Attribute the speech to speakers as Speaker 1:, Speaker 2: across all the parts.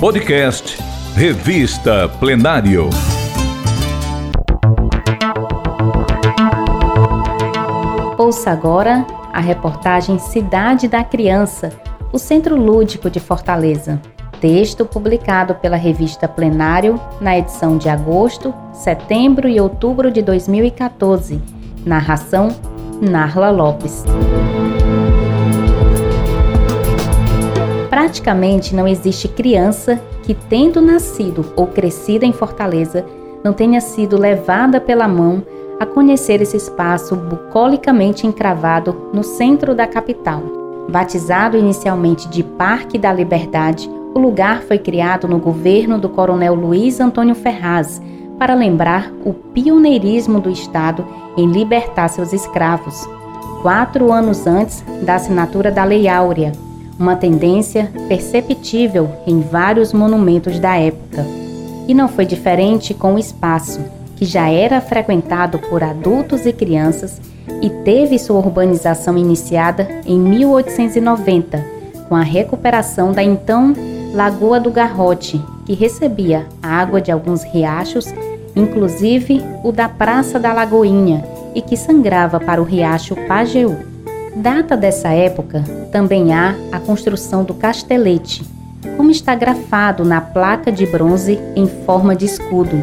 Speaker 1: Podcast Revista Plenário.
Speaker 2: Ouça agora a reportagem Cidade da Criança, o Centro Lúdico de Fortaleza. Texto publicado pela revista Plenário na edição de agosto, setembro e outubro de 2014. Narração Narla Lopes. Praticamente não existe criança que, tendo nascido ou crescido em Fortaleza, não tenha sido levada pela mão a conhecer esse espaço bucolicamente encravado no centro da capital. Batizado inicialmente de Parque da Liberdade, o lugar foi criado no governo do coronel Luiz Antônio Ferraz para lembrar o pioneirismo do Estado em libertar seus escravos. Quatro anos antes da assinatura da Lei Áurea, uma tendência perceptível em vários monumentos da época. E não foi diferente com o espaço, que já era frequentado por adultos e crianças e teve sua urbanização iniciada em 1890, com a recuperação da então Lagoa do Garrote, que recebia água de alguns riachos, inclusive o da Praça da Lagoinha, e que sangrava para o riacho Pajeú. Data dessa época também há a construção do castelete, como está grafado na placa de bronze em forma de escudo.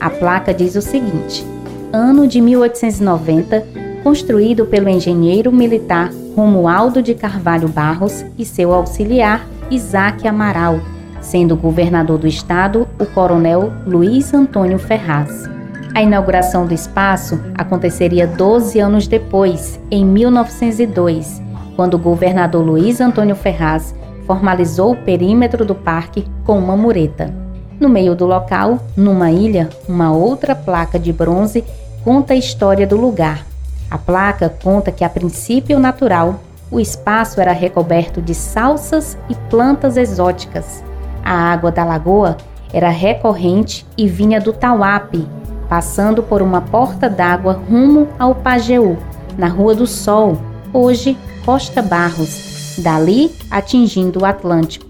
Speaker 2: A placa diz o seguinte: ano de 1890, construído pelo engenheiro militar Romualdo de Carvalho Barros e seu auxiliar Isaac Amaral, sendo governador do estado o coronel Luiz Antônio Ferraz. A inauguração do espaço aconteceria 12 anos depois, em 1902, quando o governador Luiz Antônio Ferraz formalizou o perímetro do parque com uma mureta. No meio do local, numa ilha, uma outra placa de bronze conta a história do lugar. A placa conta que, a princípio natural, o espaço era recoberto de salsas e plantas exóticas. A água da lagoa era recorrente e vinha do Tauape, passando por uma porta d'água rumo ao Pajeú, na Rua do Sol, hoje Costa Barros, dali atingindo o Atlântico.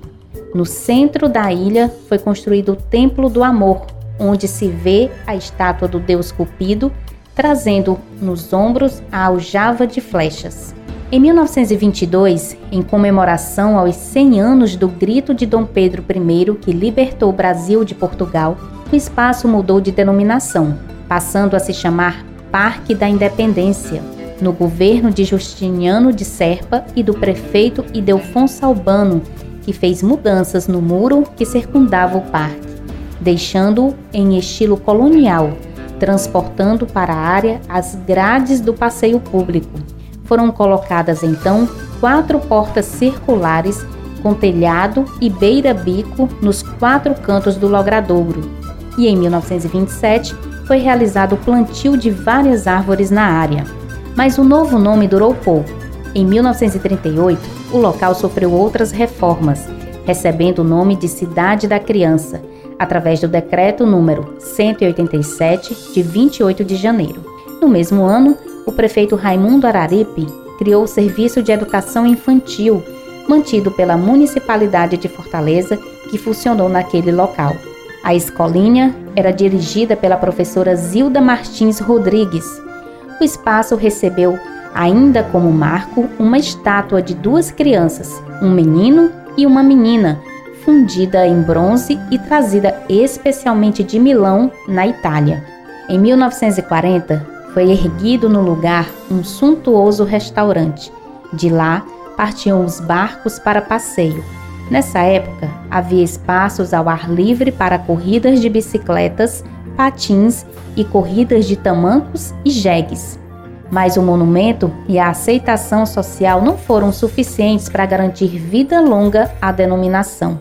Speaker 2: No centro da ilha foi construído o Templo do Amor, onde se vê a estátua do deus Cupido trazendo nos ombros a aljava de flechas. Em 1922, em comemoração aos 100 anos do grito de Dom Pedro I que libertou o Brasil de Portugal, o espaço mudou de denominação, passando a se chamar Parque da Independência, no governo de Justiniano de Serpa e do prefeito Idelfonso Albano, que fez mudanças no muro que circundava o parque, deixando-o em estilo colonial, transportando para a área as grades do passeio público. Foram colocadas então quatro portas circulares com telhado e beira-bico nos quatro cantos do logradouro, e em 1927 foi realizado o plantio de várias árvores na área. Mas o novo nome durou pouco. Em 1938, o local sofreu outras reformas, recebendo o nome de Cidade da Criança, através do decreto número 187 de 28 de janeiro. No mesmo ano, o prefeito Raimundo Araripe criou o Serviço de Educação Infantil, mantido pela Municipalidade de Fortaleza, que funcionou naquele local. A escolinha era dirigida pela professora Zilda Martins Rodrigues. O espaço recebeu, ainda como marco, uma estátua de duas crianças, um menino e uma menina, fundida em bronze e trazida especialmente de Milão, na Itália. Em 1940, foi erguido no lugar um suntuoso restaurante. De lá partiam os barcos para passeio Nessa época, havia espaços ao ar livre para corridas de bicicletas, patins e corridas de tamancos e jegues. Mas o monumento e a aceitação social não foram suficientes para garantir vida longa à denominação.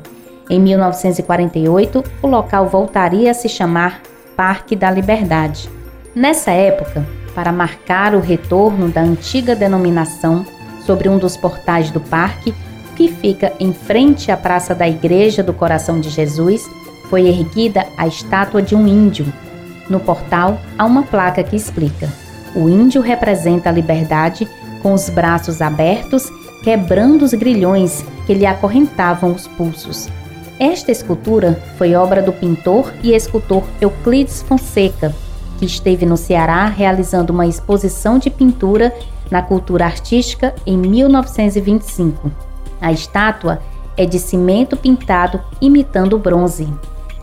Speaker 2: Em 1948, o local voltaria a se chamar Parque da Liberdade. Nessa época, para marcar o retorno da antiga denominação, sobre um dos portais do parque que fica em frente à Praça da Igreja do Coração de Jesus, foi erguida a estátua de um índio. No portal há uma placa que explica: o índio representa a liberdade com os braços abertos, quebrando os grilhões que lhe acorrentavam os pulsos. Esta escultura foi obra do pintor e escultor Euclides Fonseca, que esteve no Ceará realizando uma exposição de pintura na cultura artística em 1925. A estátua é de cimento pintado imitando bronze.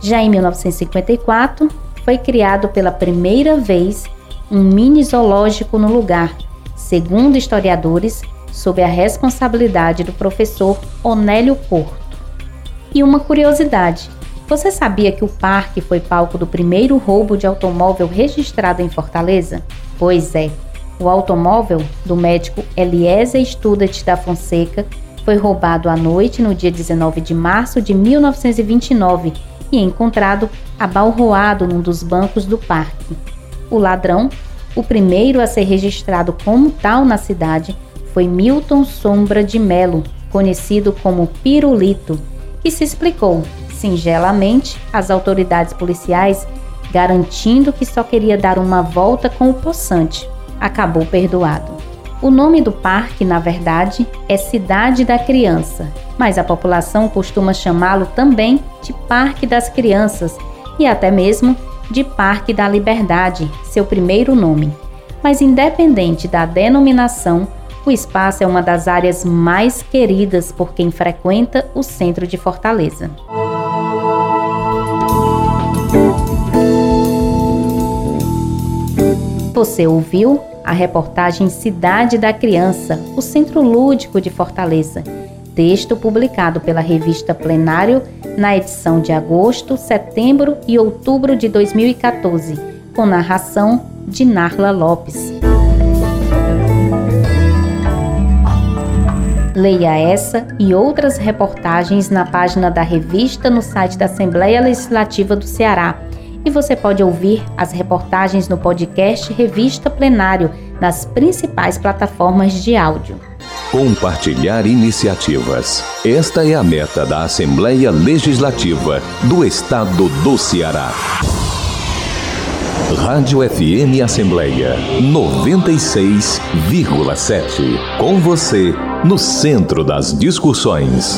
Speaker 2: Já em 1954, foi criado pela primeira vez um mini zoológico no lugar, segundo historiadores, sob a responsabilidade do professor Onélio Porto. E uma curiosidade: você sabia que o parque foi palco do primeiro roubo de automóvel registrado em Fortaleza? Pois é, o automóvel do médico Eliezer Studat da Fonseca foi roubado à noite no dia 19 de março de 1929 e encontrado abalroado num dos bancos do parque. O ladrão, o primeiro a ser registrado como tal na cidade, foi Milton Sombra de Melo, conhecido como Pirulito, que se explicou singelamente às autoridades policiais, garantindo que só queria dar uma volta com o poçante. Acabou perdoado. O nome do parque, na verdade, é Cidade da Criança, mas a população costuma chamá-lo também de Parque das Crianças e até mesmo de Parque da Liberdade, seu primeiro nome. Mas, independente da denominação, o espaço é uma das áreas mais queridas por quem frequenta o centro de Fortaleza. Você ouviu a reportagem Cidade da Criança, o Centro Lúdico de Fortaleza. Texto publicado pela revista Plenário na edição de agosto, setembro e outubro de 2014, com narração de Narla Lopes. Leia essa e outras reportagens na página da revista no site da Assembleia Legislativa do Ceará e você pode ouvir as reportagens no podcast Revista Plenário nas principais plataformas de áudio.
Speaker 1: Compartilhar iniciativas. Esta é a meta da Assembleia Legislativa do Estado do Ceará. Rádio FM Assembleia 96,7. Com você, no centro das discussões.